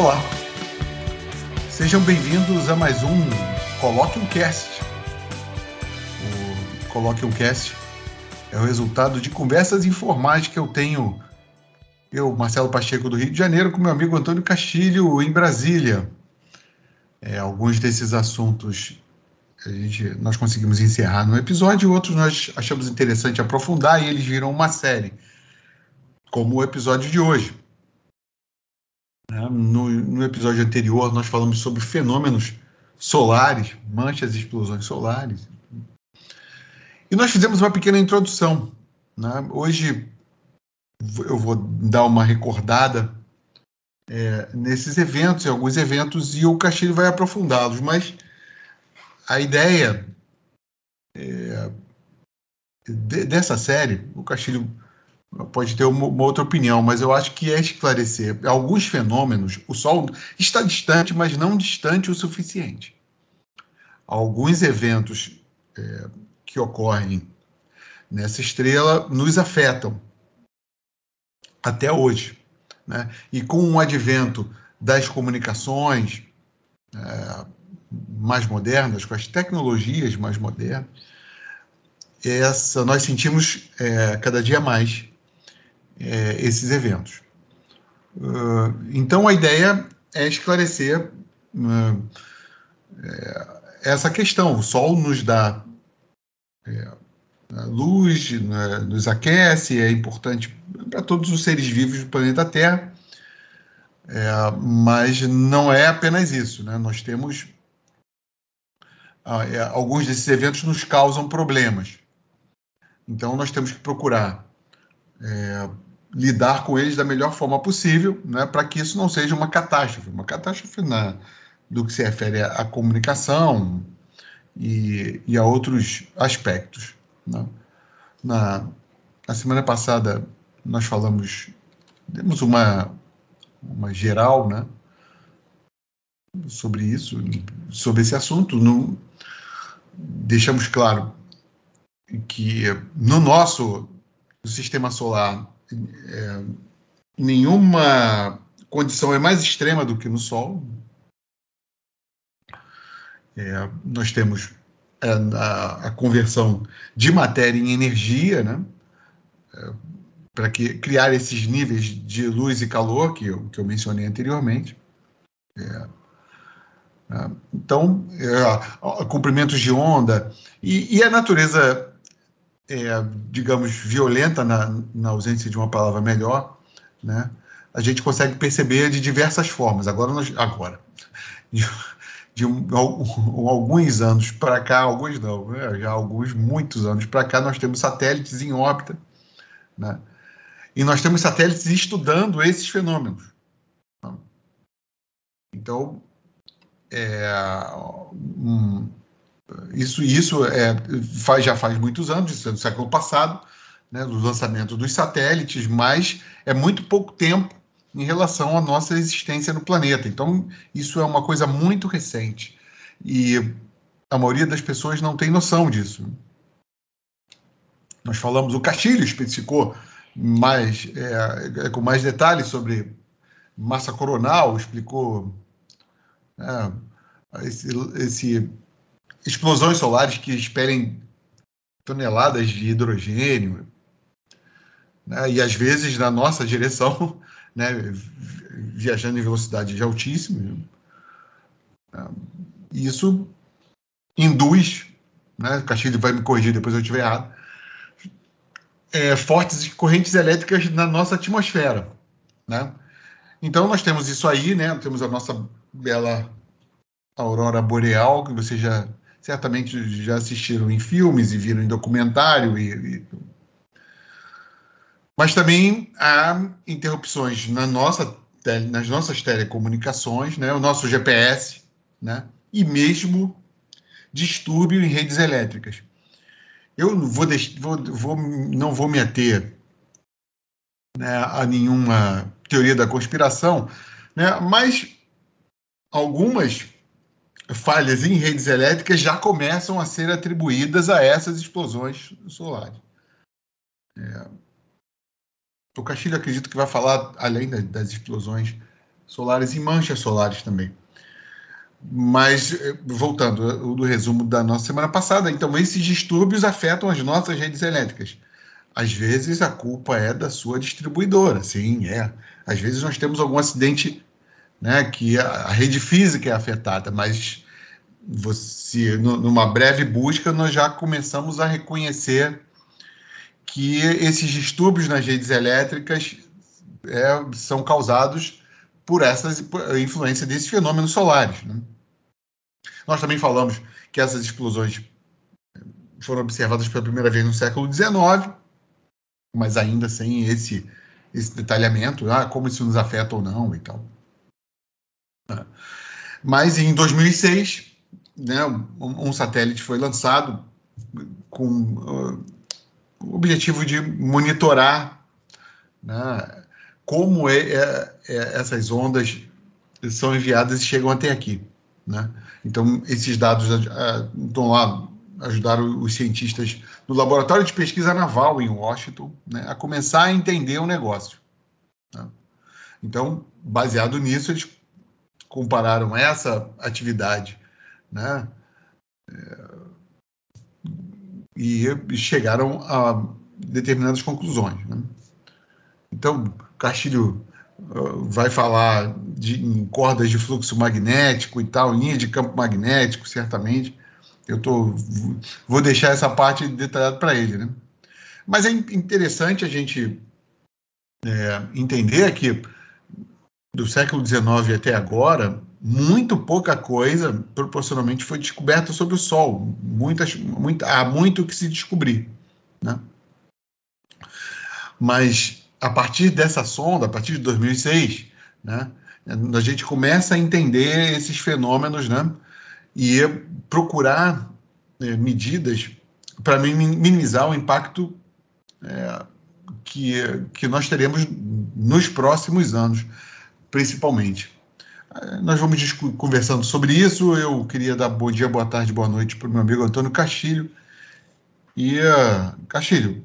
Olá, sejam bem-vindos a mais um Coloque um Cast. O Coloque um Cast é o resultado de conversas informais que eu tenho, eu, Marcelo Pacheco do Rio de Janeiro, com meu amigo Antônio Castilho em Brasília. É, alguns desses assuntos a gente, nós conseguimos encerrar no episódio, outros nós achamos interessante aprofundar e eles viram uma série, como o episódio de hoje. Né? No, no, episódio anterior, nós falamos sobre fenômenos solares, manchas e explosões solares. E nós fizemos uma pequena introdução. Né? Hoje eu vou dar uma recordada é, nesses eventos, em alguns eventos, e o Castilho vai aprofundá-los. Mas a ideia é, de, dessa série, o Castilho pode ter uma, uma, outra opinião, mas eu acho que é esclarecer alguns fenômenos. O Sol está distante, mas não distante o suficiente. Alguns eventos é, que ocorrem nessa estrela nos afetam até hoje. Né? E com o advento das comunicações é, mais modernas, com as tecnologias mais modernas, essa, nós sentimos é, cada dia mais é, esses eventos. Uh, então, a ideia é esclarecer uh, essa questão. O Sol nos dá é, luz, né, nos aquece, é importante para todos os seres vivos do planeta Terra, é, mas não é apenas isso. Né? Nós temos. É, alguns desses eventos nos causam problemas. Então, nós temos que procurar é, lidar com eles da melhor forma possível, né, para que isso não seja uma catástrofe, uma catástrofe na, do que se refere à, comunicação e, e, a outros aspectos. Né. Na, na semana passada nós falamos, demos uma, uma geral, né, sobre isso, sobre esse assunto. No, deixamos claro que no nosso sistema solar é, nenhuma condição é mais extrema do que no Sol. É, nós temos é, a, a, conversão de matéria em energia, né? É, para criar esses níveis de luz e calor que eu, que eu mencionei anteriormente. É, é, então, comprimentos de onda e, e a natureza é, digamos, violenta, na, na, ausência de uma palavra melhor, né, a gente consegue perceber de diversas formas. Agora, nós, agora de, de um, alguns anos para cá, alguns não, né, já alguns, muitos anos para cá, nós temos satélites em órbita, né, e nós temos satélites estudando esses fenômenos. Então, é, isso, isso é, faz, já faz muitos anos, isso é do século passado, né, do lançamento dos satélites, mas é muito pouco tempo em relação à nossa existência no planeta. Então, isso é uma coisa muito recente. E a maioria das pessoas não tem noção disso. Nós falamos, o Castilho especificou mais, é, é com mais detalhes sobre massa coronal, explicou é, esse, esse explosões solares que esperem toneladas de hidrogênio, né, e às vezes na nossa direção, né, viajando em velocidades altíssimas. Né, isso induz, né, o Castilho vai me corrigir depois eu estiver errado, é, fortes correntes elétricas na nossa atmosfera. Né? Então nós temos isso aí, né? temos a nossa bela aurora boreal, que você já certamente já assistiram em filmes e viram em documentário. E, e... Mas também há interrupções na nossa, nas nossas telecomunicações, né, o nosso GPS, né, e mesmo distúrbio em redes elétricas. Eu vou, vou, vou não vou me ater né, a nenhuma teoria da conspiração, né, mas algumas falhas em redes elétricas já começam a ser atribuídas a essas explosões solares. É, o Castilho acredito que vai falar, além das explosões solares e manchas solares também. Mas, eh, voltando do resumo da nossa semana passada, então esses distúrbios afetam as nossas redes elétricas. Às vezes a culpa é da sua distribuidora, sim, é. Às vezes nós temos algum acidente né, que a, rede física é afetada, mas você, numa breve busca, nós já começamos a reconhecer que esses distúrbios nas redes elétricas é, são causados por essa influência desses fenômenos solares. Né? Nós também falamos que essas explosões foram observadas pela primeira vez no século XIX, mas ainda sem esse, esse detalhamento, ah, como isso nos afeta ou não e tal. É. Mas em 2006, né, um, satélite foi lançado com uh, o objetivo de monitorar né, como é, é, é, essas ondas são enviadas e chegam até aqui. Né? Então, esses dados uh, estão lá, ajudaram os cientistas do Laboratório de Pesquisa Naval em Washington né, a começar a entender o negócio. Né? Então, baseado nisso, eles compararam essa atividade né, e chegaram a determinadas conclusões. Né? Então, Castilho uh, vai falar de, em cordas de fluxo magnético e tal, linha de campo magnético, certamente. Eu tô, vou deixar essa parte detalhada para ele. Né? Mas é interessante a gente é, entender que do século XIX até agora, muito pouca coisa proporcionalmente foi descoberta sobre o Sol. Muitas, muito, há muito que se descobrir. Né? Mas a partir dessa sonda, a partir de 2006, né, a gente começa a entender esses fenômenos né, e procurar é, medidas para minimizar o impacto é, que, que nós teremos nos próximos anos principalmente. Eh, nós vamos conversando sobre isso. Eu queria dar bom dia, boa tarde, boa noite para o meu amigo Antônio Castilho. E, uh, Castilho,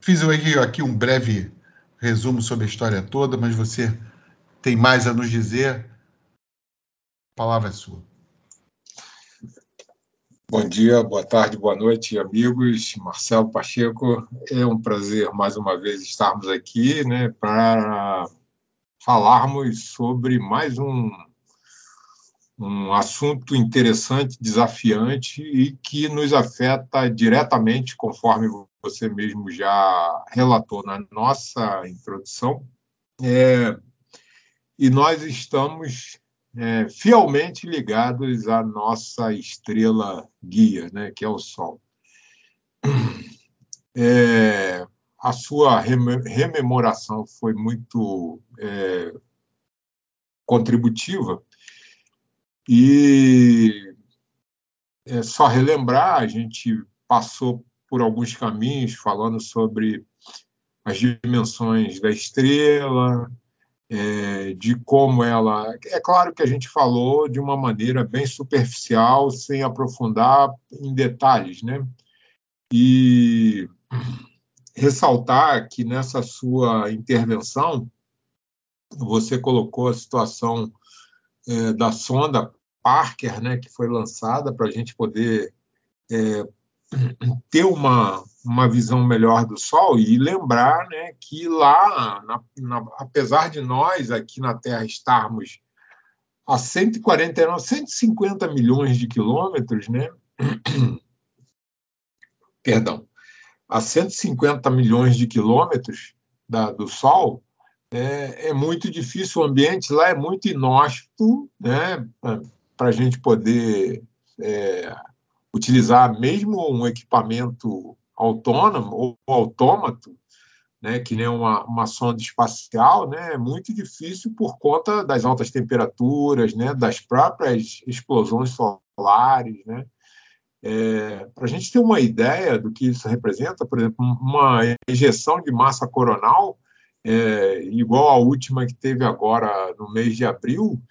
fiz aqui, aqui um breve resumo sobre a história toda, mas você tem mais a nos dizer. A palavra é sua. Bom dia, boa tarde, boa noite, amigos. Marcelo Pacheco, é um prazer mais uma vez estarmos aqui né, para falarmos sobre mais um, um assunto interessante, desafiante e que nos afeta diretamente, conforme você mesmo já relatou na nossa introdução. É, e nós estamos é, fielmente ligados à nossa estrela guia, né, que é o Sol. É, a sua rememoração foi muito é, contributiva e é só relembrar, a gente passou por alguns caminhos falando sobre as dimensões da estrela, é, de como ela. É claro que a gente falou de uma maneira bem superficial, sem aprofundar em detalhes, né? E ressaltar que nessa sua intervenção você colocou a situação é, da sonda Parker, né, que foi lançada para a gente poder é, ter uma, uma visão melhor do Sol e lembrar né, que lá, na, na, apesar de nós aqui na Terra estarmos a 149, 150 milhões de quilômetros, né? Perdão, a 150 milhões de quilômetros da, do Sol, é, é, muito difícil, o ambiente lá é muito inóspito né, para a gente poder é, utilizar mesmo um equipamento autônomo ou autômato, né, que nem uma, uma sonda espacial, né, é muito difícil por conta das altas temperaturas, né, das próprias explosões solares, né, é, Para a gente ter uma ideia do que isso representa, por exemplo, uma ejeção de massa coronal, é, igual à última que teve agora no mês de abril,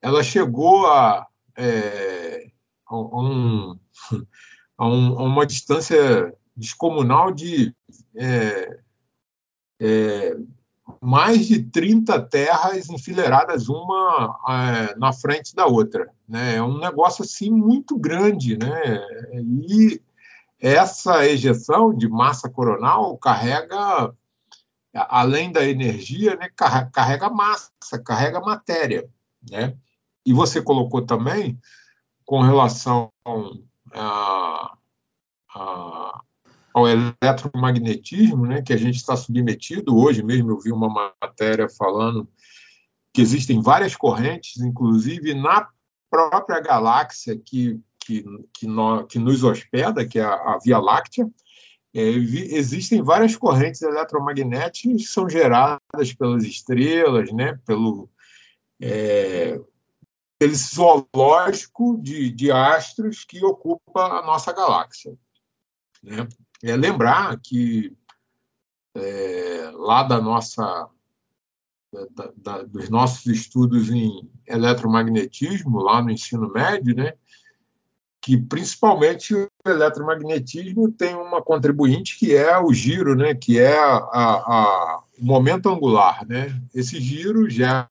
ela chegou a, é, a, um, a, um, a, uma distância descomunal de é, é, mais de 30 terras enfileiradas uma é, na frente da outra. Né? É um negócio assim muito grande. Né? E essa ejeção de massa coronal carrega, além da energia, né, carrega massa, carrega matéria. Né? E você colocou também, com relação a, a ao eletromagnetismo, né, que a gente está submetido. Hoje mesmo eu vi uma matéria falando que existem várias correntes, inclusive na própria galáxia que, que, que, no, que nos hospeda, que é a, a Via Láctea. É, existem várias correntes eletromagnéticas que são geradas pelas estrelas, né, pelo, é, pelo zoológico de, de astros que ocupa a nossa galáxia. Né? É lembrar que é, lá da nossa da, da, dos nossos estudos em eletromagnetismo lá no ensino médio, né, que principalmente o eletromagnetismo tem uma contribuinte que é o giro, né, que é a, a, o momento angular, né. Esse giro gera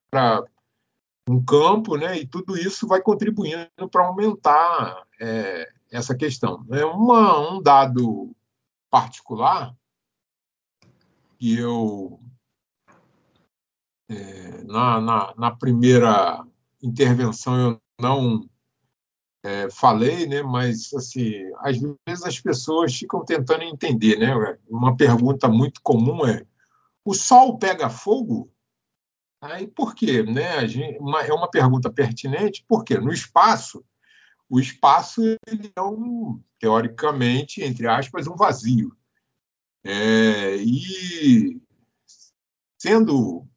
um campo, né, e tudo isso vai contribuindo para aumentar é, essa questão. É uma, um dado particular que eu é, na, na, na, primeira intervenção eu não é, falei, né? Mas assim, às vezes as pessoas ficam tentando entender, né? Uma pergunta muito comum é: o Sol pega fogo? Aí por quê, né? Gente, uma, é uma pergunta pertinente, porque no espaço o espaço é um, teoricamente, entre aspas, um vazio. É, e sendo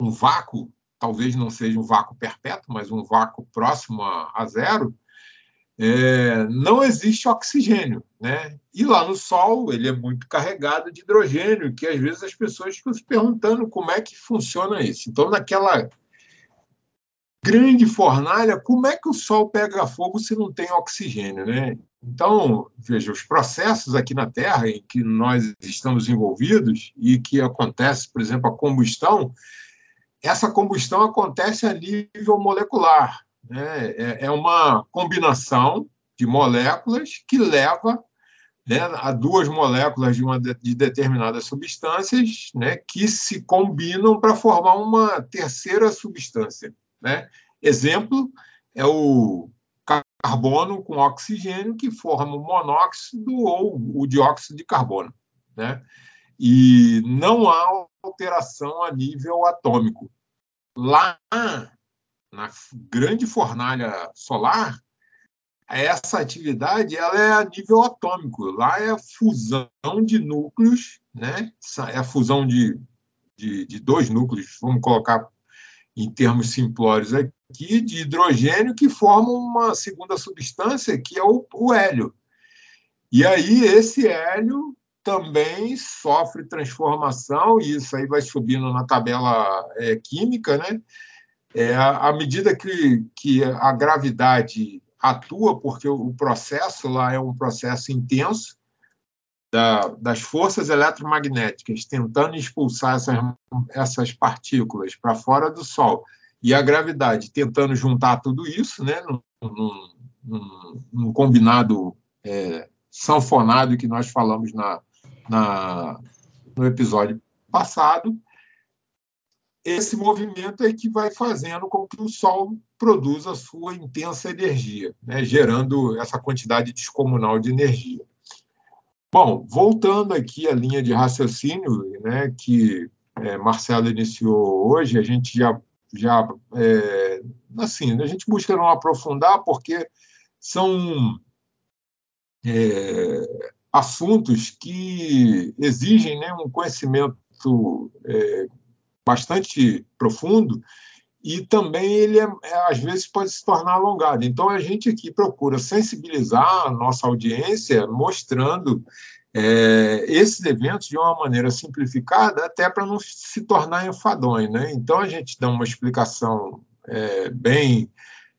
um vácuo, talvez não seja um vácuo perpétuo, mas um vácuo próximo a, a zero, é, não existe oxigênio, né? E lá no Sol ele é muito carregado de hidrogênio, que às vezes as pessoas ficam se perguntando como é que funciona isso. Então, naquela grande fornalha, como é que o Sol pega fogo se não tem oxigênio, né? Então, veja, os processos aqui na Terra em que nós estamos envolvidos e que acontece, por exemplo, a combustão, essa combustão acontece a nível molecular. Né? É, é uma combinação de moléculas que leva né, a duas moléculas de, uma de, de determinadas substâncias né, que se combinam para formar uma terceira substância. Né? Exemplo é o carbono com oxigênio, que forma o monóxido ou o dióxido de carbono. Né? E não há alteração a nível atômico. Lá na grande fornalha solar, essa atividade ela é a nível atômico. Lá é a fusão de núcleos, né? é a fusão de, de, de dois núcleos, vamos colocar em termos simplórios aqui, de hidrogênio que formam uma segunda substância, que é o, o hélio. E aí esse hélio também sofre transformação, e isso aí vai subindo na tabela é, química, né? É, à medida que, que a gravidade atua, porque o processo lá é um processo intenso, da, das forças eletromagnéticas tentando expulsar essas, essas partículas para fora do Sol e a gravidade tentando juntar tudo isso, né, num, num, num combinado é, sanfonado que nós falamos na, na, no episódio passado, esse movimento é que vai fazendo com que o Sol produza sua intensa energia, né, gerando essa quantidade descomunal de energia. Bom, voltando aqui à linha de raciocínio né, que é, Marcelo iniciou hoje, a gente já, já é, assim, a gente busca não aprofundar porque são é, assuntos que exigem né, um conhecimento é, bastante profundo e também ele é, é, às vezes pode se tornar alongado. Então a gente aqui procura sensibilizar a nossa audiência, mostrando é, esses eventos de uma maneira simplificada, até para não se tornar enfadonho. Né? Então a gente dá uma explicação é, bem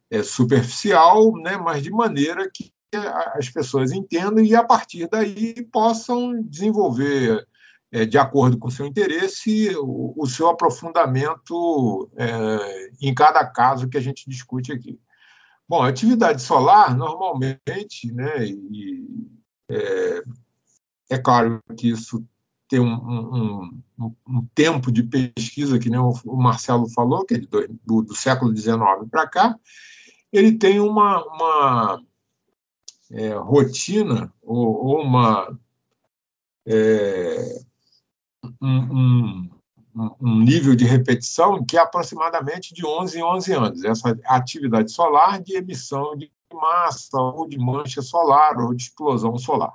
é, superficial, né? mas de maneira que as pessoas entendam e a partir daí possam desenvolver é, de acordo com o seu interesse, o, o seu aprofundamento é, em cada caso que a gente discute aqui. Bom, atividade solar, normalmente, né, e, é, é claro que isso tem um, um, um, um, tempo de pesquisa, que nem o, Marcelo falou, que é do, do, do século XIX para cá, ele tem uma, uma é, rotina ou, ou uma é, um, um, nível de repetição que é aproximadamente de 11 em 11 anos. Essa atividade solar de emissão de massa ou de mancha solar ou de explosão solar.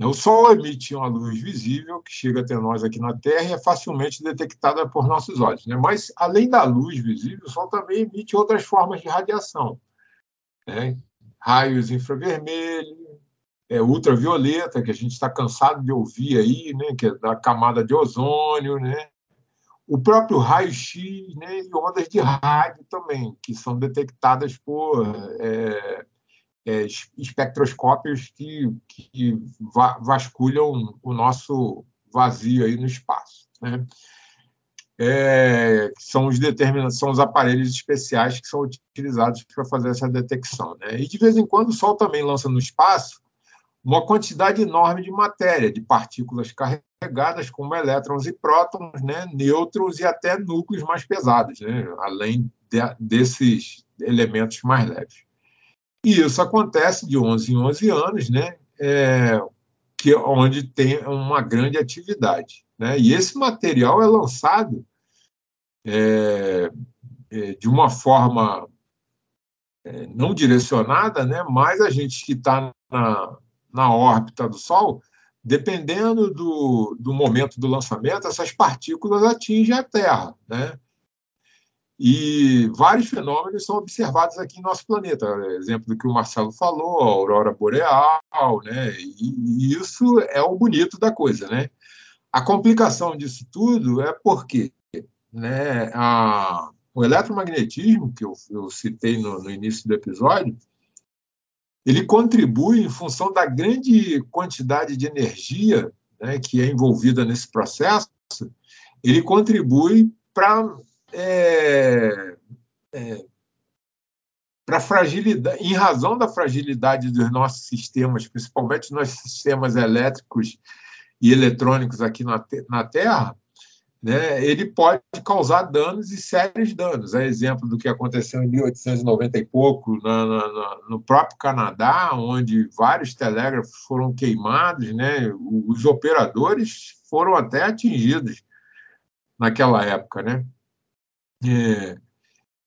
O Sol emite uma luz visível que chega até nós aqui na Terra e é facilmente detectada por nossos olhos. Né? Mas, além da luz visível, o Sol também emite outras formas de radiação. Né? Raios infravermelhos, é, ultravioleta, que a gente está cansado de ouvir aí, né? que é da camada de ozônio, né? o próprio raio-x né? e ondas de rádio também, que são detectadas por é, é, espectroscópios que, que vasculham o nosso vazio aí no espaço. Né? É, são os determinados, são os aparelhos especiais que são utilizados para fazer essa detecção. Né? E de vez em quando o Sol também lança no espaço uma quantidade enorme de matéria, de partículas carregadas, como elétrons e prótons, né? nêutrons e até núcleos mais pesados, né? além de, desses elementos mais leves. E isso acontece de 11 em 11 anos, né? É, que onde tem uma grande atividade. Né? E esse material é lançado é, é, de uma forma é, não direcionada, né? mas a gente que está na, na órbita do Sol, dependendo do, do momento do lançamento, essas partículas atingem a Terra. Né? E vários fenômenos são observados aqui em nosso planeta. Exemplo do que o Marcelo falou, a aurora boreal, né? E, isso é o bonito da coisa, né? A complicação disso tudo é porque, né? A, o eletromagnetismo que eu, eu citei no, no início do episódio, ele contribui em função da grande quantidade de energia né, que é envolvida nesse processo, ele contribui para é, é, para fragilidade, em razão da fragilidade dos nossos sistemas, principalmente nossos sistemas elétricos e eletrônicos aqui na, na Terra, né, ele pode causar danos e sérios danos. É exemplo do que aconteceu em 1890 e pouco na, na, no próprio Canadá, onde vários telégrafos foram queimados, né, os operadores foram até atingidos naquela época, né? É,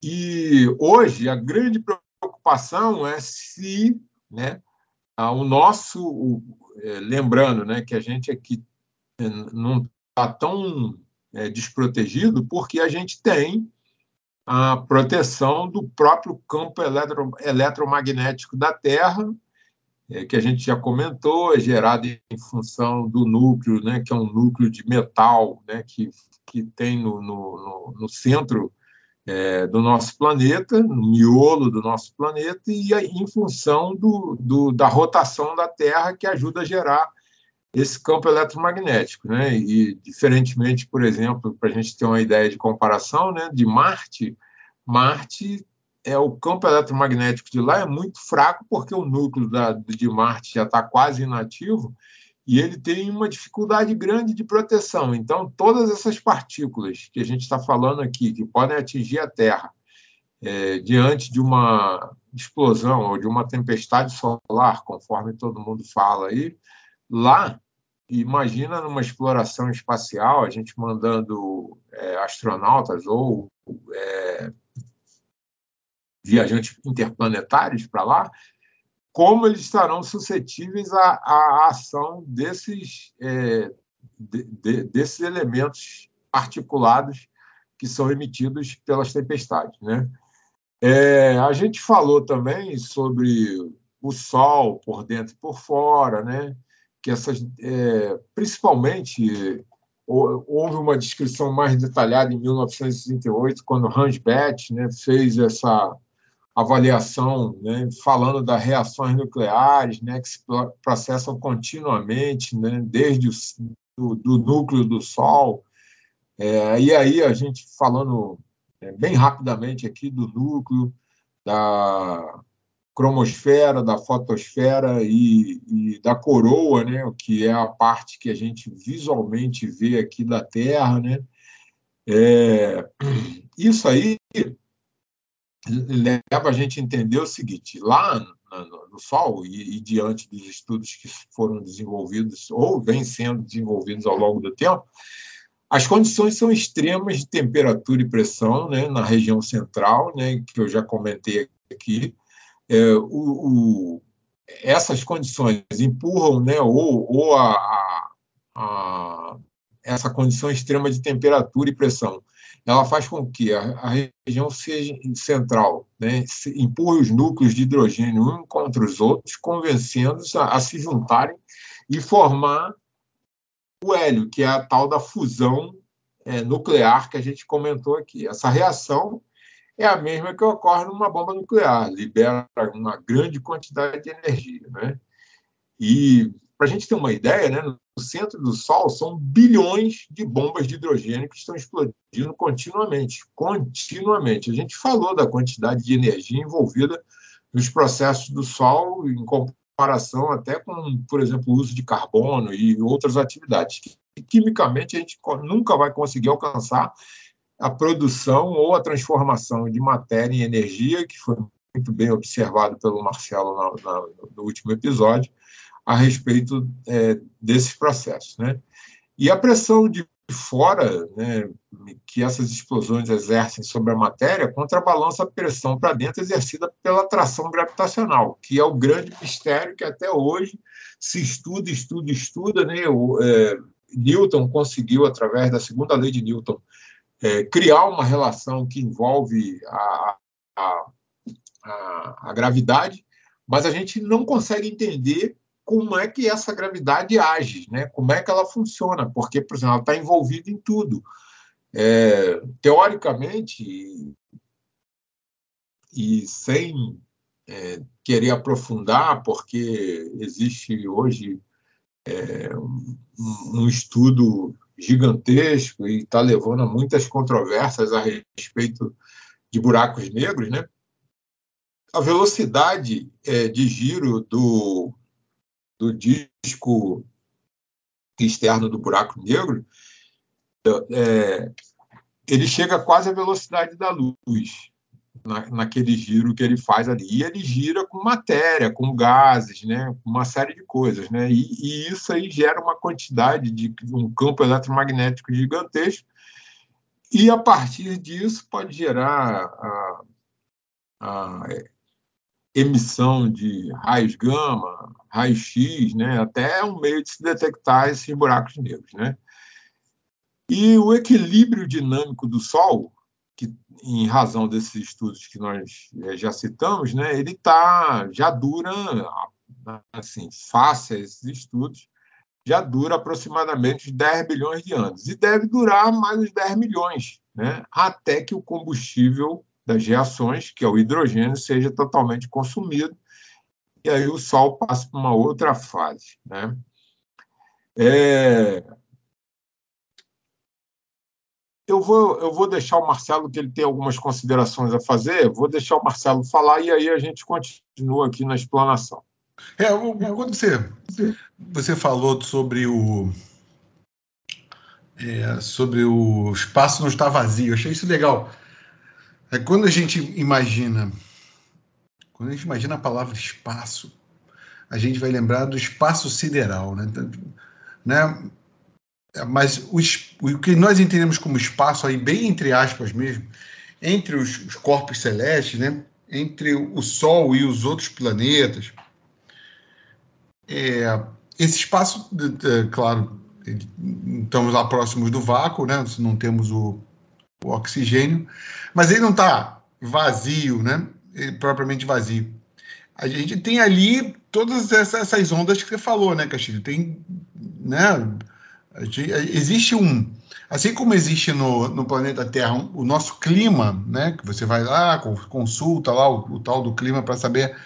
e hoje a grande preocupação é se né, o nosso. O, é, lembrando né, que a gente aqui é, não está tão é, desprotegido porque a gente tem a proteção do próprio campo eletro, eletromagnético da Terra, é, que a gente já comentou, é gerado em função do núcleo, né, que é um núcleo de metal né, que que tem no, no, no centro é, do nosso planeta, no miolo do nosso planeta, e em função do, do, da rotação da Terra que ajuda a gerar esse campo eletromagnético. Né? E, diferentemente, por exemplo, para a gente ter uma ideia de comparação, né, de Marte, Marte é o campo eletromagnético de lá é muito fraco porque o núcleo da, de Marte já está quase inativo e ele tem uma dificuldade grande de proteção. Então, todas essas partículas que a gente está falando aqui, que podem atingir a Terra, é, diante de uma explosão ou de uma tempestade solar, conforme todo mundo fala aí, lá, imagina numa exploração espacial, a gente mandando é, astronautas ou é, viajantes interplanetários para lá, como eles estarão suscetíveis à, à ação desses, é, de, de, desses elementos articulados que são emitidos pelas tempestades. Né? É, a gente falou também sobre o Sol por dentro e por fora, né? Que essas, é, principalmente houve uma descrição mais detalhada em 1968, quando Hans Bethe né, fez essa avaliação, né, falando das reações nucleares, né, que se processam continuamente, né, desde o do, do núcleo do Sol. É, e aí a gente falando é, bem rapidamente aqui do núcleo, da cromosfera, da fotosfera e, e, da coroa, né, que é a parte que a gente visualmente vê aqui da Terra. Né? É, isso aí leva a gente a entender o seguinte: lá no Sol e, e, diante dos estudos que foram desenvolvidos ou vêm sendo desenvolvidos ao longo do tempo, as condições são extremas de temperatura e pressão né, na região central, né, que eu já comentei aqui. É, o, o, essas condições empurram, né, ou, ou a, a, a, essa condição extrema de temperatura e pressão ela faz com que a, a região seja central né, empurre os núcleos de hidrogênio um contra os outros, convencendo-os a, a, se juntarem e formar o hélio, que é a tal da fusão é, nuclear que a gente comentou aqui. Essa reação é a mesma que ocorre numa bomba nuclear, libera uma grande quantidade de energia. Né? E, para a gente ter uma ideia, né, no centro do Sol são bilhões de bombas de hidrogênio que estão explodindo continuamente. Continuamente. A gente falou da quantidade de energia envolvida nos processos do Sol, em comparação até com, por exemplo, o uso de carbono e outras atividades. Que, quimicamente, a gente nunca vai conseguir alcançar a produção ou a transformação de matéria em energia, que foi muito bem observado pelo Marcelo na, na, no último episódio, a respeito é, desses processos. Né? E a pressão de fora, né, que essas explosões exercem sobre a matéria, contrabalança a pressão para dentro exercida pela atração gravitacional, que é o grande mistério que até hoje se estuda, estuda, estuda. Né? O, é, Newton conseguiu, através da segunda lei de Newton, é, criar uma relação que envolve a, a, a, a gravidade, mas a gente não consegue entender como é que essa gravidade age, né? como é que ela funciona, porque, por exemplo, ela está envolvida em tudo. É, teoricamente, e sem é, querer aprofundar, porque existe hoje é, um, um, estudo gigantesco e está levando a muitas controvérsias a respeito de buracos negros, né? A velocidade é, de giro do, do disco externo do buraco negro, é, ele chega quase à velocidade da luz na, naquele giro que ele faz ali. E ele gira com matéria, com gases, né, uma série de coisas. Né? E, e isso aí gera uma quantidade de um campo eletromagnético gigantesco. E a partir disso pode gerar a, a emissão de raios gama, raio-x, né? até um meio de se detectar esses buracos negros. Né? E o equilíbrio dinâmico do Sol, que em razão desses estudos que nós eh, já citamos, né, ele tá, já dura, assim, face a esses estudos, já dura aproximadamente 10 bilhões de anos. E deve durar mais uns 10 milhões, né, até que o combustível das reações, que é o hidrogênio, seja totalmente consumido, e aí o Sol passa para uma outra fase. Né? É... Eu, vou, eu vou deixar o Marcelo, que ele tem algumas considerações a fazer, vou deixar o Marcelo falar e aí a gente continua aqui na explanação. É, quando você, você falou sobre o, é, sobre o espaço não estar vazio. Eu achei isso legal. É quando a gente imagina, quando a gente imagina a palavra espaço, a gente vai lembrar do espaço sideral, né? Então, né? Mas o, o, que nós entendemos como espaço aí bem entre aspas mesmo, entre os, os corpos celestes, né? Entre o Sol e os outros planetas, é, esse espaço, claro, estamos lá próximos do vácuo, né? Não temos o, o oxigênio, mas ele não está vazio, né? Ele, propriamente vazio. A gente tem ali todas essas ondas que você falou, né, Castilho? Tem, né? Gente, existe um, assim como existe no, no planeta Terra um, o nosso clima, né? Que você vai lá, consulta lá o, o tal do clima para saber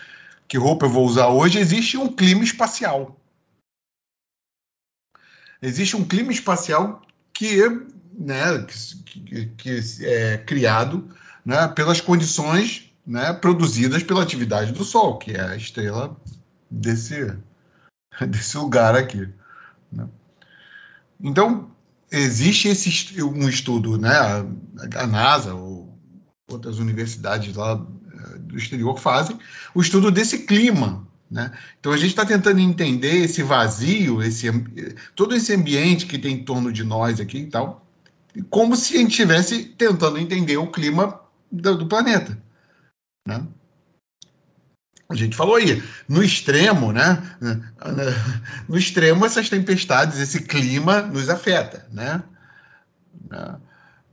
que roupa eu vou usar hoje. Existe um clima espacial. Existe um clima espacial que, né, que, que é criado né, pelas condições né, produzidas pela atividade do Sol, que é a estrela desse, desse lugar aqui. Né? Então, existe esse, um estudo, né, a NASA ou outras universidades lá eh, do exterior fazem, o estudo desse clima. Né? Então, a gente está tentando entender esse vazio, esse, todo esse ambiente que tem em torno de nós aqui e tal, como se a gente estivesse tentando entender o clima do, do planeta. Né? A gente falou aí, no extremo, né? No extremo, essas tempestades, esse clima nos afeta, né?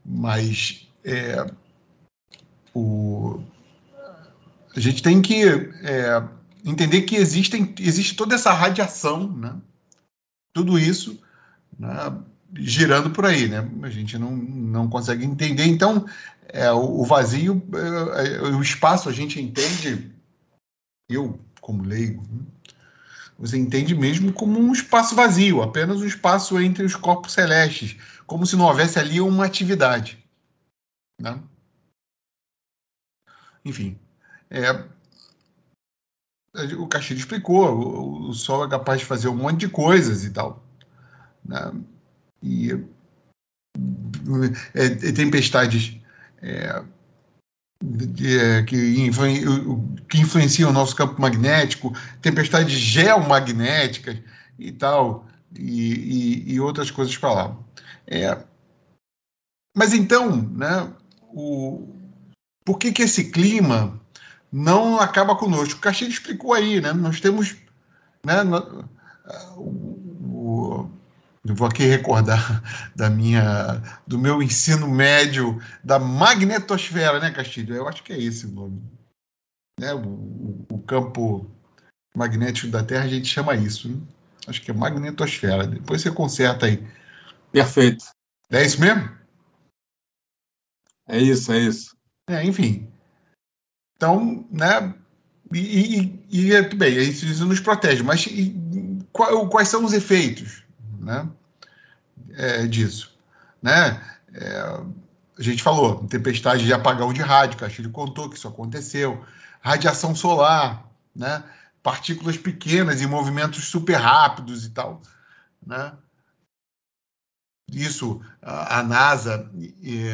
Mas é, o, a gente tem que é, entender que existem, existe toda essa radiação, né? Tudo isso né? girando por aí, né? A gente não, não consegue entender. Então, é, o, o vazio, é, é, o espaço, a gente entende eu, como leigo, você entende mesmo como um espaço vazio, apenas um espaço entre os corpos celestes, como se não houvesse ali uma atividade. Né? Enfim, é, o Castilho explicou, o, o, Sol é capaz de fazer um monte de coisas e tal. Né? E é, é tempestades é, é, que, influ, que influenciam o nosso campo magnético, tempestades geomagnéticas e tal, e, e, e outras coisas para lá. É, mas então, né, o, por que, que esse clima não acaba conosco? O Castilho explicou aí, né? Nós temos. Né, o, eu vou aqui recordar da minha, do meu ensino médio da magnetosfera, né, Castilho? Eu acho que é esse o nome. Né? O, o campo magnético da Terra a gente chama isso. Né? Acho que é magnetosfera. Depois você conserta aí. Perfeito. É isso mesmo? É isso, é isso. É, enfim. Então, né? E, e, e bem, isso, isso nos protege. Mas e, qual, quais são os efeitos? Né, é, disso. Né? É, a gente falou, tempestade de apagão de rádio, Castilho contou que isso aconteceu, radiação solar, né? partículas pequenas e movimentos super rápidos e tal. Né? Isso a, a NASA e,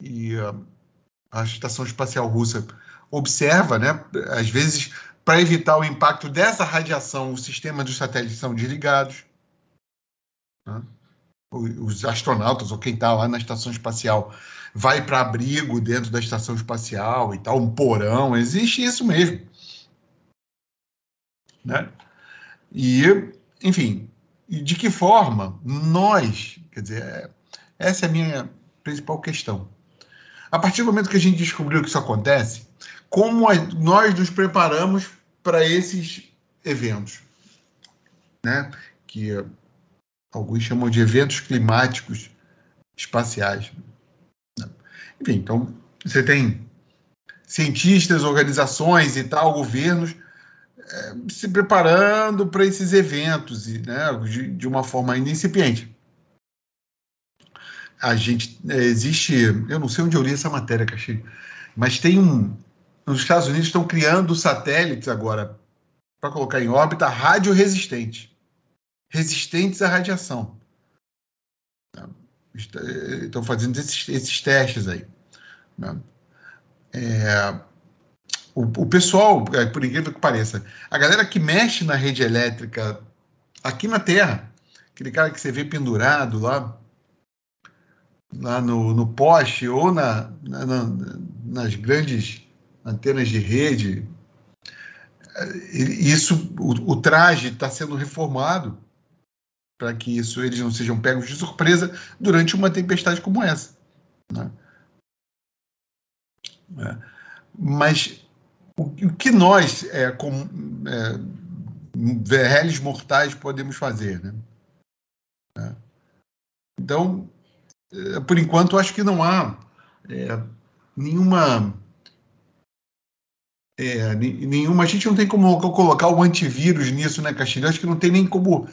e, a Estação Espacial Russa observa, né? às vezes, para evitar o impacto dessa radiação, os sistemas dos satélites são desligados. Né? Os astronautas ou quem está lá na estação espacial vai para abrigo dentro da estação espacial e tal, um porão, existe isso mesmo. Né? E, enfim, de que forma nós, quer dizer, é, essa é a minha principal questão. A partir do momento que a gente descobriu que isso acontece, como nós nos preparamos para esses eventos, né? Que alguns chamam de eventos climáticos espaciais. Enfim, então você tem cientistas, organizações e tal, governos é, se preparando para esses eventos né, de, de, uma forma ainda incipiente. A gente é, existe, eu não sei onde eu li essa matéria, Caxi, mas tem um, nos Estados Unidos estão criando satélites agora para colocar em órbita rádio resistente resistentes à radiação. Estão fazendo esses, esses testes aí. Né? É, o, o, pessoal, é, por incrível que pareça, a galera que mexe na rede elétrica aqui na Terra, aquele cara que você vê pendurado lá, lá no, no poste ou na, na, na, nas grandes antenas de rede, é, isso, o, o traje está sendo reformado para que isso eles não sejam pegos de surpresa durante uma tempestade como essa. Né? É. Mas o, o, que nós, é, como é, réis mortais, podemos fazer? Né? É. Então, é, por enquanto, acho que não há é, nenhuma. É, nenhuma. A gente não tem como colocar o antivírus nisso, né, Castilho? Acho que não tem nem como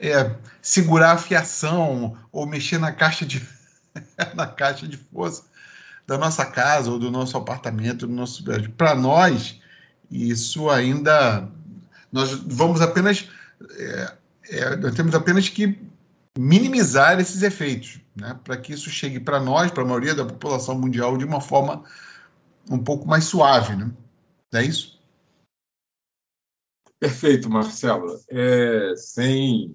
é, segurar a fiação ou mexer na caixa de na caixa de força da nossa casa ou do nosso apartamento, do nosso para nós isso ainda nós vamos apenas é, é, nós temos apenas que minimizar esses efeitos, né, para que isso chegue para nós, para a maioria da população mundial, de uma forma um pouco mais suave, né? Não é isso? Perfeito, Marcelo. É, sem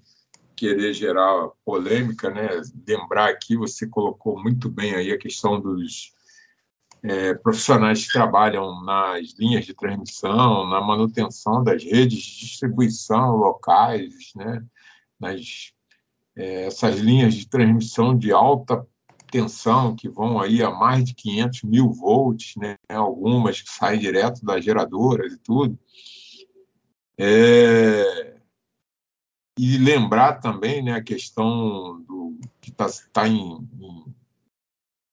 querer gerar polêmica, né? Lembrar aqui, você colocou muito bem aí a questão dos é, profissionais que trabalham nas linhas de transmissão, na manutenção das redes de distribuição locais, né? Nas é, essas linhas de transmissão de alta tensão que vão aí a mais de 500 mil volts, né? Algumas que saem direto das geradoras e tudo. É, lembrar também né, a questão do que está tá em, em,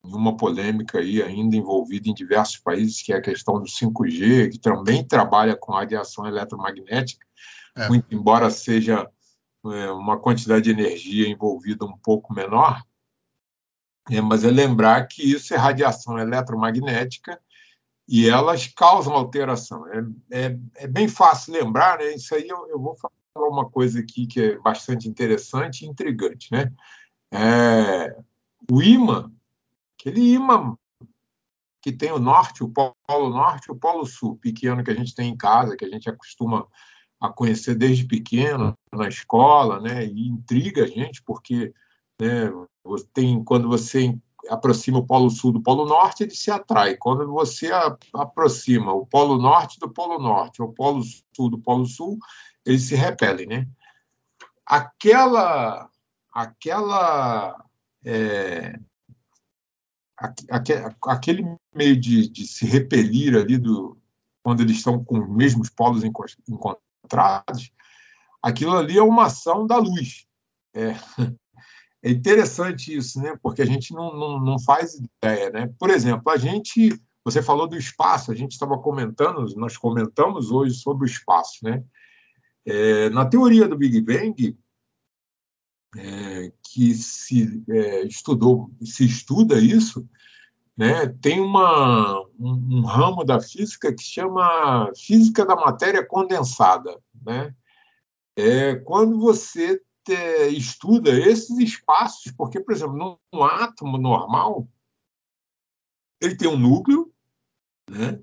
em, uma polêmica aí ainda envolvida em diversos países, que é a questão do 5G, que também trabalha com radiação eletromagnética, é. muito embora seja é, uma quantidade de energia envolvida um pouco menor, é, mas é lembrar que isso é radiação eletromagnética e elas causam alteração. É, é, é bem fácil lembrar, né? Isso aí eu, eu, vou uma coisa aqui que é bastante interessante e intrigante, né? É, o ímã, aquele ímã que tem o norte, o polo norte e o polo sul, pequeno que a gente tem em casa, que a gente acostuma a conhecer desde pequeno na escola, né? E intriga a gente porque né, tem quando você aproxima o Polo Sul do Polo Norte, ele se atrai. Quando você aproxima o Polo Norte do Polo Norte, o Polo Sul do Polo Sul, eles se repelem, né? Aquela, aquela, é, aquele meio de, de, se repelir ali do quando eles estão com os mesmos polos encontrados, aquilo ali é uma ação da luz. É, é interessante isso, né? Porque a gente não, não, não faz ideia, né? Por exemplo, a gente, você falou do espaço, a gente estava comentando, nós comentamos hoje sobre o espaço, né? É, na teoria do Big Bang, é, que se é, estudou, se estuda isso, né? Tem uma um, um ramo da física que chama física da matéria condensada, né? É quando você é, estuda esses espaços, porque, por exemplo, num átomo normal, ele tem um núcleo, né,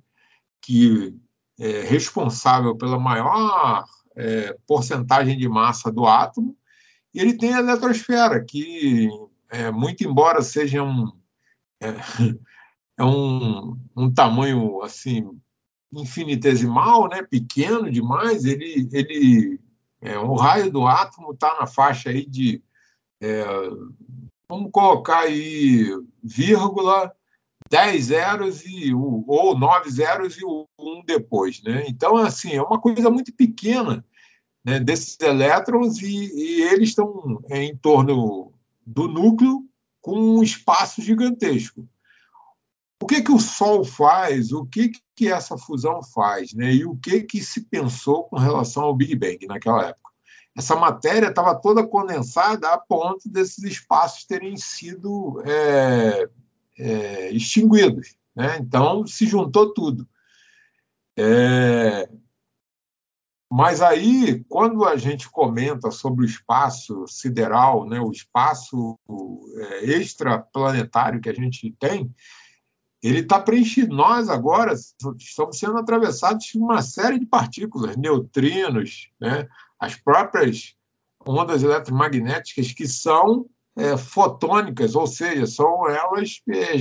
que é responsável pela maior é, porcentagem de massa do átomo, e ele tem a eletrosfera, que, é, muito embora seja um, é, é um, um tamanho assim infinitesimal, né, pequeno demais, ele, ele é, o raio do átomo está na faixa aí de, é, vamos colocar aí, vírgula, 10 zeros e, ou 9 zeros e um depois. Né? Então, assim, é uma coisa muito pequena né, desses elétrons e, e eles estão em torno do núcleo com um espaço gigantesco. O que, que o Sol faz? O que, que essa fusão faz? Né? E o que, que se pensou com relação ao Big Bang naquela época? Essa matéria estava toda condensada a ponto desses espaços terem sido é, é, extinguidos. Né? Então, se juntou tudo. É... Mas aí, quando a gente comenta sobre o espaço sideral, né, o espaço é, extraplanetário que a gente tem, ele está preenchido. Nós agora estamos sendo atravessados por uma série de partículas, neutrinos, né? as próprias ondas eletromagnéticas que são é, fotônicas, ou seja, são elas é,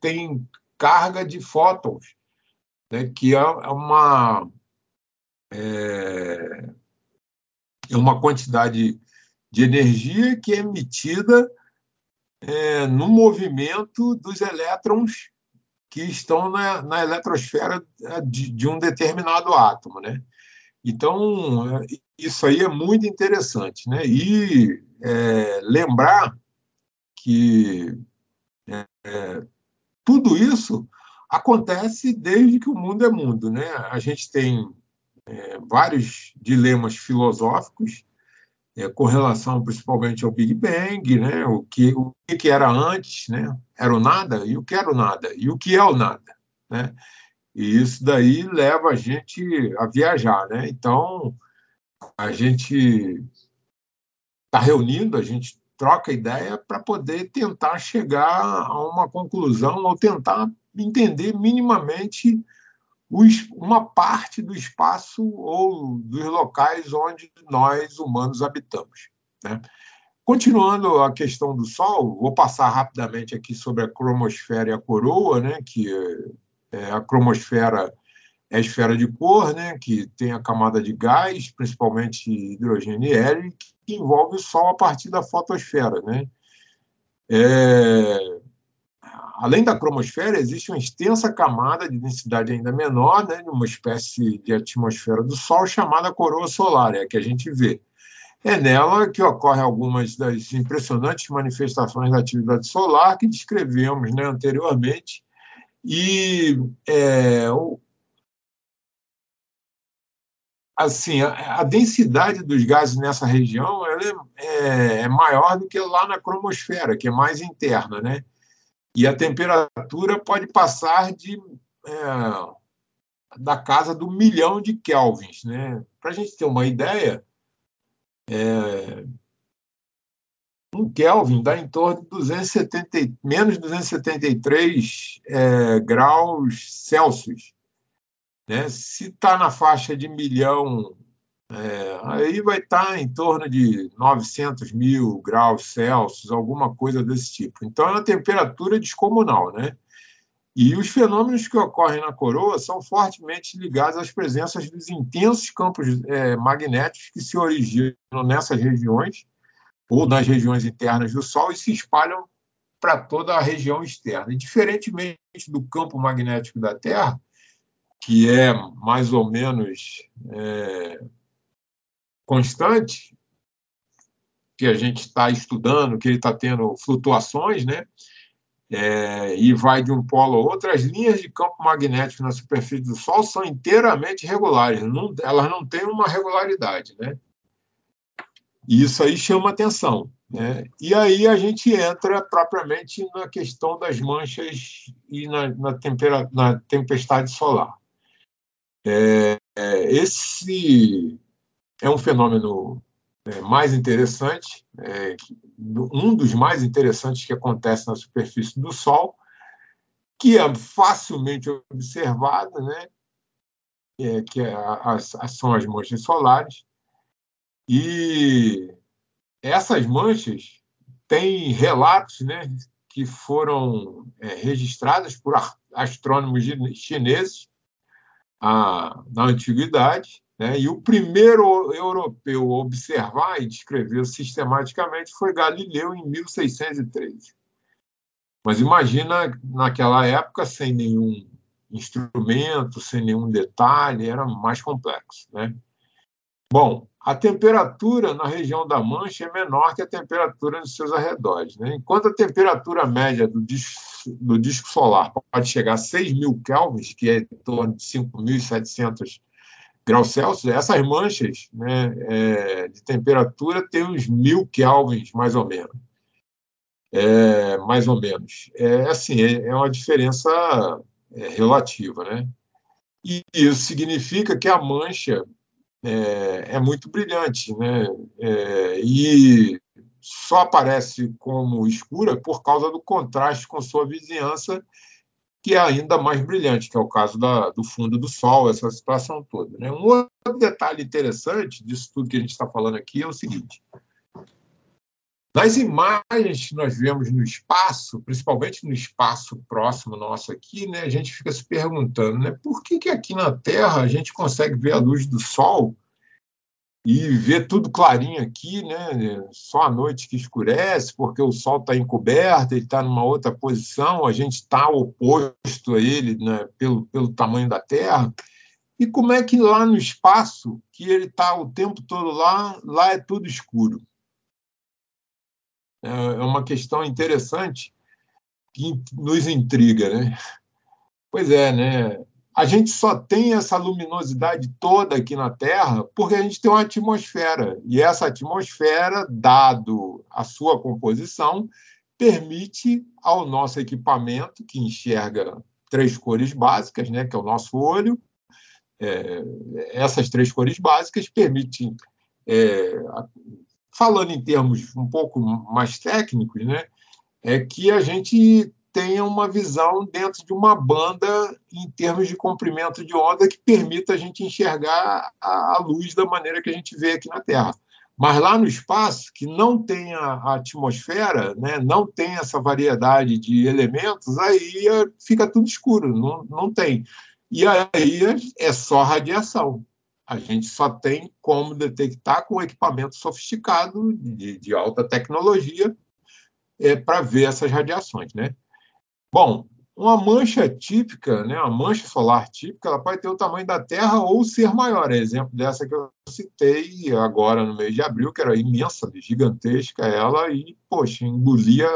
têm carga de fótons, né? que é uma é, é uma quantidade de energia que é emitida é, no movimento dos elétrons que estão na, na eletrosfera é, de, de, um determinado átomo, né? Então, é, isso aí é muito interessante, né? E é, lembrar que é, tudo isso acontece desde que o mundo é mundo, né? A gente tem é, vários dilemas filosóficos é, com relação principalmente ao Big Bang, né? o, que, o que era antes, né? era o nada e o que era o nada, e o que é o nada. Né? E isso daí leva a gente a viajar. Né? Então, a gente está reunindo, a gente troca ideia para poder tentar chegar a uma conclusão ou tentar entender minimamente uma parte do espaço ou dos locais onde nós humanos habitamos. Né? Continuando a questão do Sol, vou passar rapidamente aqui sobre a cromosfera e a coroa, né? que é, a cromosfera é a esfera de cor, né? que tem a camada de gás, principalmente hidrogênio e hélio, que envolve o Sol a partir da fotosfera. Né? É, além da cromosfera, existe uma extensa camada de densidade ainda menor, né, uma espécie de atmosfera do Sol chamada coroa solar, é a que a gente vê. É nela que ocorrem algumas das impressionantes manifestações da atividade solar que descrevemos né, anteriormente. E é, assim, a, a, densidade dos gases nessa região ela é, é, é, maior do que lá na cromosfera, que é mais interna, né? E a temperatura pode passar de é, da casa do milhão de kelvins, né? Para a gente ter uma ideia, é, um Kelvin dá em torno de 270, menos 273 é, graus Celsius. Né? Se está na faixa de milhão, é, aí vai estar em torno de 900 mil graus Celsius, alguma coisa desse tipo. Então, é uma temperatura descomunal. Né? E os fenômenos que ocorrem na coroa são fortemente ligados às presenças dos intensos campos é, magnéticos que se originam nessas regiões ou nas regiões internas do Sol e se espalham para toda a região externa. E, diferentemente do campo magnético da Terra, que é mais ou menos é, constante, que a gente está estudando, que ele está tendo flutuações, né? É, e vai de um polo a outro, as linhas de campo magnético na superfície do Sol são inteiramente regulares, não, elas não têm uma regularidade, né? E isso aí chama atenção. Né? E aí a gente entra propriamente na questão das manchas e na, na, tempera, na tempestade solar. É, é, esse é um fenômeno é, mais interessante, é, um dos mais interessantes que acontece na superfície do Sol, que é facilmente observado, né? É, que é, as, são as manchas solares, e essas manchas têm relatos né, que foram é, registrados por astrônomos chineses na antiguidade, né? e o primeiro europeu a observar e descrever sistematicamente foi Galileu, em 1613. Mas imagina, naquela época, sem nenhum instrumento, sem nenhum detalhe, era mais complexo. Né? Bom, a temperatura na região da mancha é menor que a temperatura nos seus arredores. Né? Enquanto a temperatura média do disco, do disco solar pode chegar a 6 mil kelvins, que é em torno de 5.700 graus Celsius, essas manchas né, é, de temperatura têm uns mil kelvins, mais ou menos. É, mais ou menos. É assim, é, é uma diferença é, relativa, né? E isso significa que a mancha é, é muito brilhante, né? É, e só aparece como escura por causa do contraste com sua vizinhança, que é ainda mais brilhante, que é o caso da, do fundo do Sol, essa situação toda. Né? Um outro detalhe interessante disso tudo que a gente está falando aqui é o seguinte: nas imagens que nós vemos no espaço, principalmente no espaço próximo nosso aqui, né, a gente fica se perguntando, né, por que, que aqui na Terra a gente consegue ver a luz do Sol e ver tudo clarinho aqui, né? Só à noite que escurece, porque o Sol está encoberto, ele está numa outra posição, a gente está oposto a ele né, pelo, pelo tamanho da Terra. E como é que lá no espaço, que ele está o tempo todo lá, lá é tudo escuro? É, é uma questão interessante que nos intriga, né? Pois é, né? A gente só tem essa luminosidade toda aqui na Terra porque a gente tem uma atmosfera. E essa atmosfera, dado a sua composição, permite ao nosso equipamento, que enxerga três cores básicas, né, que é o nosso olho, é, essas três cores básicas permitem, é, falando em termos um pouco mais técnicos, né, é que a gente tenha uma visão dentro de uma banda em termos de comprimento de onda que permita a gente enxergar a, luz da maneira que a gente vê aqui na Terra. Mas lá no espaço, que não tem a atmosfera, né, não tem essa variedade de elementos, aí fica tudo escuro, não, não tem. E aí é só radiação. A gente só tem como detectar com equipamento sofisticado, de, de alta tecnologia, é, para ver essas radiações. Né? Bom, uma mancha típica, né, uma mancha solar típica, ela pode ter o tamanho da Terra ou ser maior. É exemplo dessa que eu citei agora no mês de abril, que era imensa, gigantesca ela, e, poxa, engolia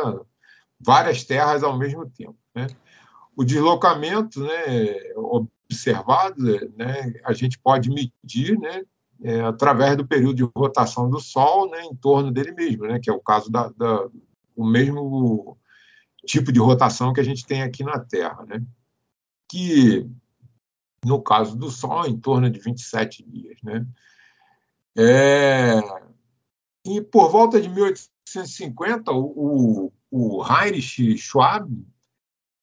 várias terras ao mesmo tempo. Né? O deslocamento né, observado, né, a gente pode medir né, é, através do período de rotação do Sol né, em torno dele mesmo, né, que é o caso da, da o mesmo tipo de rotação que a gente tem aqui na Terra, né? que, no caso do Sol, é em torno de 27 dias. Né? É... E por volta de 1850, o, o Heinrich Schwab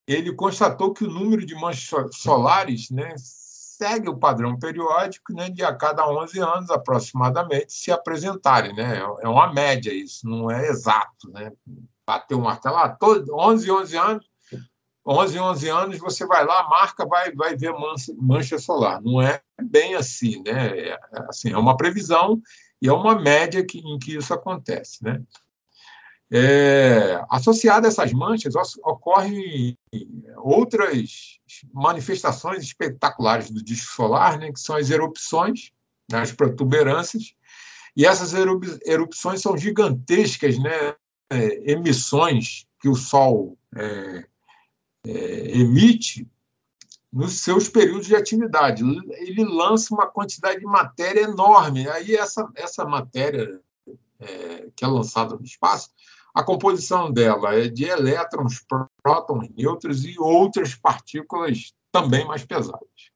ele constatou que o número de manchas solares né, segue o padrão periódico né, de a cada 11 anos, aproximadamente, se apresentarem. Né? É uma média isso, não é exato. Né? Bater o martelo, ah, todo, 11, 11 anos, 11, 11 anos, você vai lá, marca, vai, vai ver mancha, mancha solar. Não é bem assim, né? É, assim, é uma previsão e é uma média que, em que isso acontece, né? É, a essas manchas ocorrem outras manifestações espetaculares do disco solar, né, que são as erupções, né, as protuberâncias, e essas erupções são gigantescas, né, é, emissões que o Sol é, é, emite nos seus períodos de atividade. Ele lança uma quantidade de matéria enorme. Aí essa, essa matéria é, que é lançada no espaço, a composição dela é de elétrons, prótons, nêutrons e outras partículas também mais pesadas.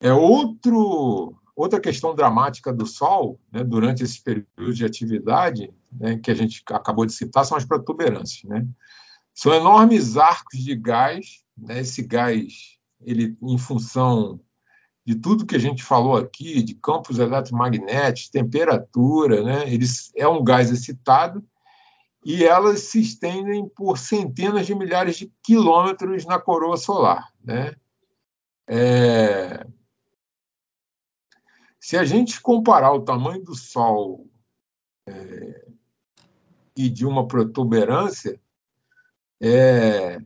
É outro Outra questão dramática do Sol, né, durante esse período de atividade, né, que a gente acabou de citar, são as protuberâncias. Né? São enormes arcos de gás, né, esse gás, ele, em função de tudo que a gente falou aqui, de campos eletromagnéticos, temperatura, né, ele é um gás excitado e elas se estendem por centenas de milhares de quilômetros na coroa solar. Né? É, se a gente comparar o tamanho do Sol é, e de uma protuberância, é,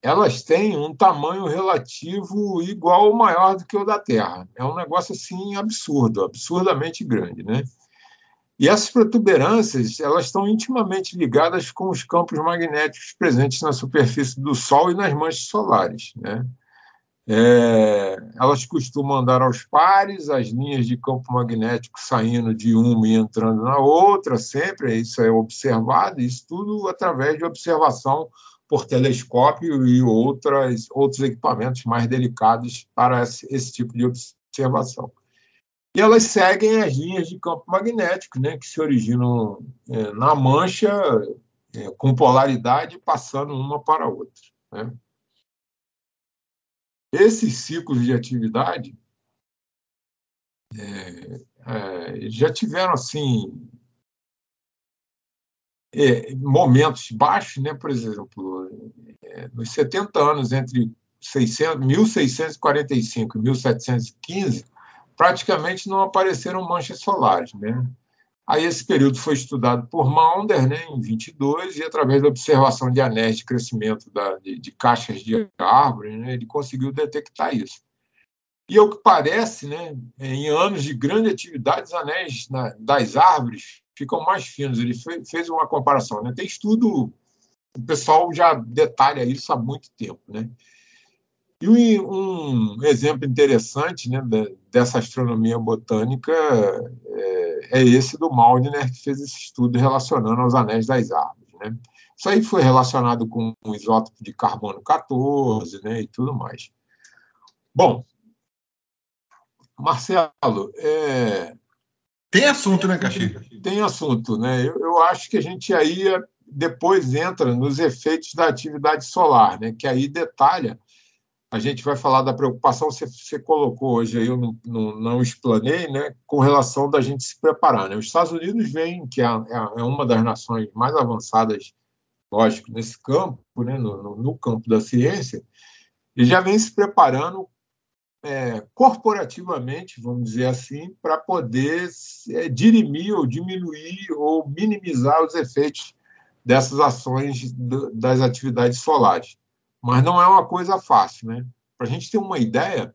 elas têm um tamanho relativo igual ou maior do que o da Terra. É um negócio assim absurdo, absurdamente grande, né? E essas protuberâncias elas estão intimamente ligadas com os campos magnéticos presentes na superfície do Sol e nas manchas solares, né? É, elas costumam andar aos pares, as linhas de campo magnético saindo de uma e entrando na outra, sempre, isso é observado, isso tudo através de observação por telescópio e outras, outros equipamentos mais delicados para esse, esse tipo de observação. E elas seguem as linhas de campo magnético, né, que se originam é, na mancha é, com polaridade passando uma para a outra. Né? Esses ciclos de atividade é, é, já tiveram assim é, momentos baixos, né? por exemplo, é, nos 70 anos entre 600, 1645 e 1715, praticamente não apareceram manchas solares. Né? Aí esse período foi estudado por Maunder, né, em 22, e através da observação de anéis de crescimento da, de, de, caixas de árvore, né, ele conseguiu detectar isso. E ao que parece, né, em anos de grande atividade, os anéis na, das árvores ficam mais finos. Ele foi, fez uma comparação. Né? Tem estudo, o pessoal já detalha isso há muito tempo. Né? E um, um exemplo interessante né, dessa astronomia botânica é, é, esse do Maldner, que fez esse estudo relacionando aos anéis das árvores. Né? Isso aí foi relacionado com o isótopo de carbono 14 né, e tudo mais. Bom, Marcelo, é... tem assunto, né, Caxias? Tem assunto, né? Eu, eu, acho que a gente aí depois entra nos efeitos da atividade solar, né? Que aí detalha. A gente vai falar da preocupação que você, colocou hoje, eu não, não, não, explanei, né? Com relação da gente se preparar. Né? Os Estados Unidos vem, que é, é, é uma das nações mais avançadas, lógico, nesse campo, né? no, no, no campo da ciência, e já vem se preparando é, corporativamente, vamos dizer assim, para poder é, dirimir ou diminuir ou minimizar os efeitos dessas ações das atividades solares. Mas não é uma coisa fácil. Né? Para a gente ter uma ideia,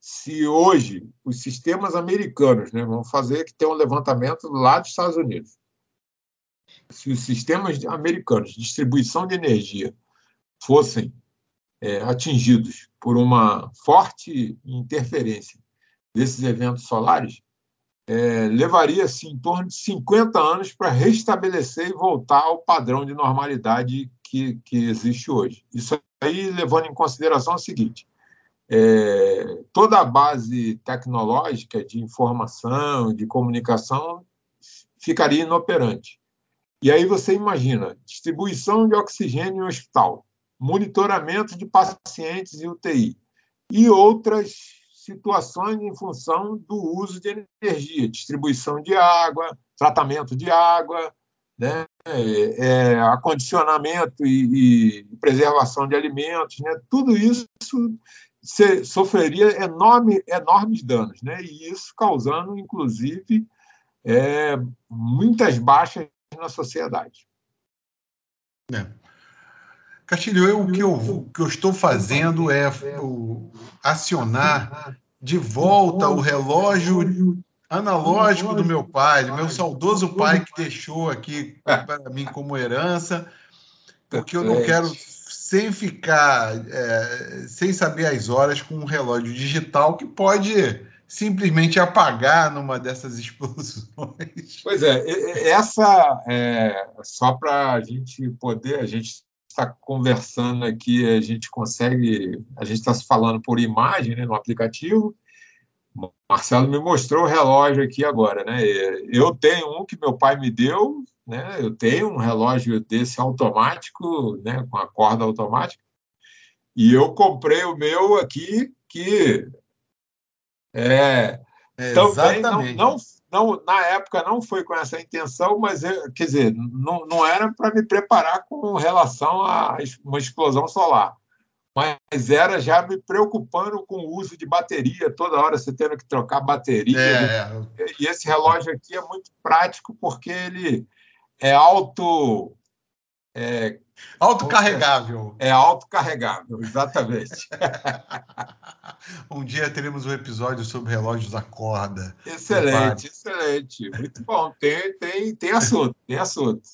se hoje os sistemas americanos, né, vamos fazer que tem um levantamento lá dos Estados Unidos, se os sistemas americanos de distribuição de energia fossem é, atingidos por uma forte interferência desses eventos solares, é, levaria assim, em torno de 50 anos para restabelecer e voltar ao padrão de normalidade que, que existe hoje. Isso aí levando em consideração o seguinte: é, toda a base tecnológica de informação, de comunicação, ficaria inoperante. E aí você imagina distribuição de oxigênio em hospital, monitoramento de pacientes em UTI e outras situações em função do uso de energia, distribuição de água, tratamento de água, né? É, é acondicionamento e, e, preservação de alimentos, né? tudo isso sofreria enorme, enormes danos, né? e isso causando, inclusive, é, muitas baixas na sociedade. É. Castilho, eu, o, que eu, o que eu estou fazendo é o, acionar de volta o relógio analógico do meu pai, do meu saudoso pai que deixou aqui para mim como herança, porque eu não quero sem ficar, é, sem saber as horas com um relógio digital que pode simplesmente apagar numa dessas explosões. Pois é, essa é só para a gente poder, a gente está conversando aqui, a gente consegue, a gente está se falando por imagem né, no aplicativo. Marcelo me mostrou o relógio aqui agora, né? Eu tenho um que meu pai me deu, né? Eu tenho um relógio desse automático, né? Com a corda automática. E eu comprei o meu aqui que é, é também não, não, não, na época não foi com essa intenção, mas eu, quer dizer, não, não era para me preparar com relação a uma explosão solar, mas era já me preocupando com o uso de bateria, toda hora você tendo que trocar bateria. É, é. E esse relógio aqui é muito prático porque ele é auto. É, autocarregável. É autocarregável, exatamente. um dia teremos um episódio sobre relógios à corda. Excelente, excelente. Muito bom. Tem, tem, tem assunto, tem assunto.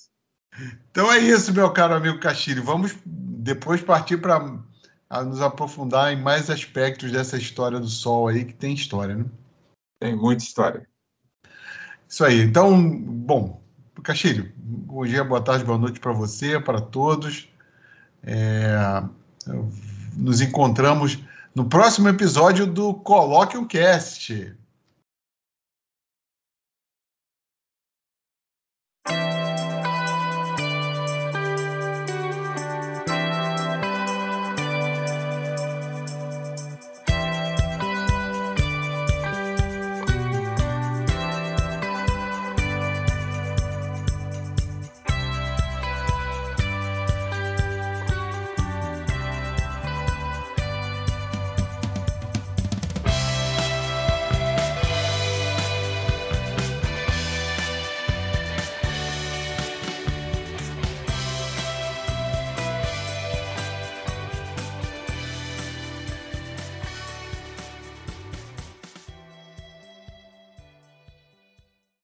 Então é isso, meu caro amigo Castilho. Vamos depois partir para nos aprofundar em mais aspectos dessa história do Sol aí, que tem história, né? Tem muita história. Isso aí. Então, bom, Castilho, bom dia, boa tarde, boa noite para você, para todos. É, nos encontramos no próximo episódio do Coloque um Cast.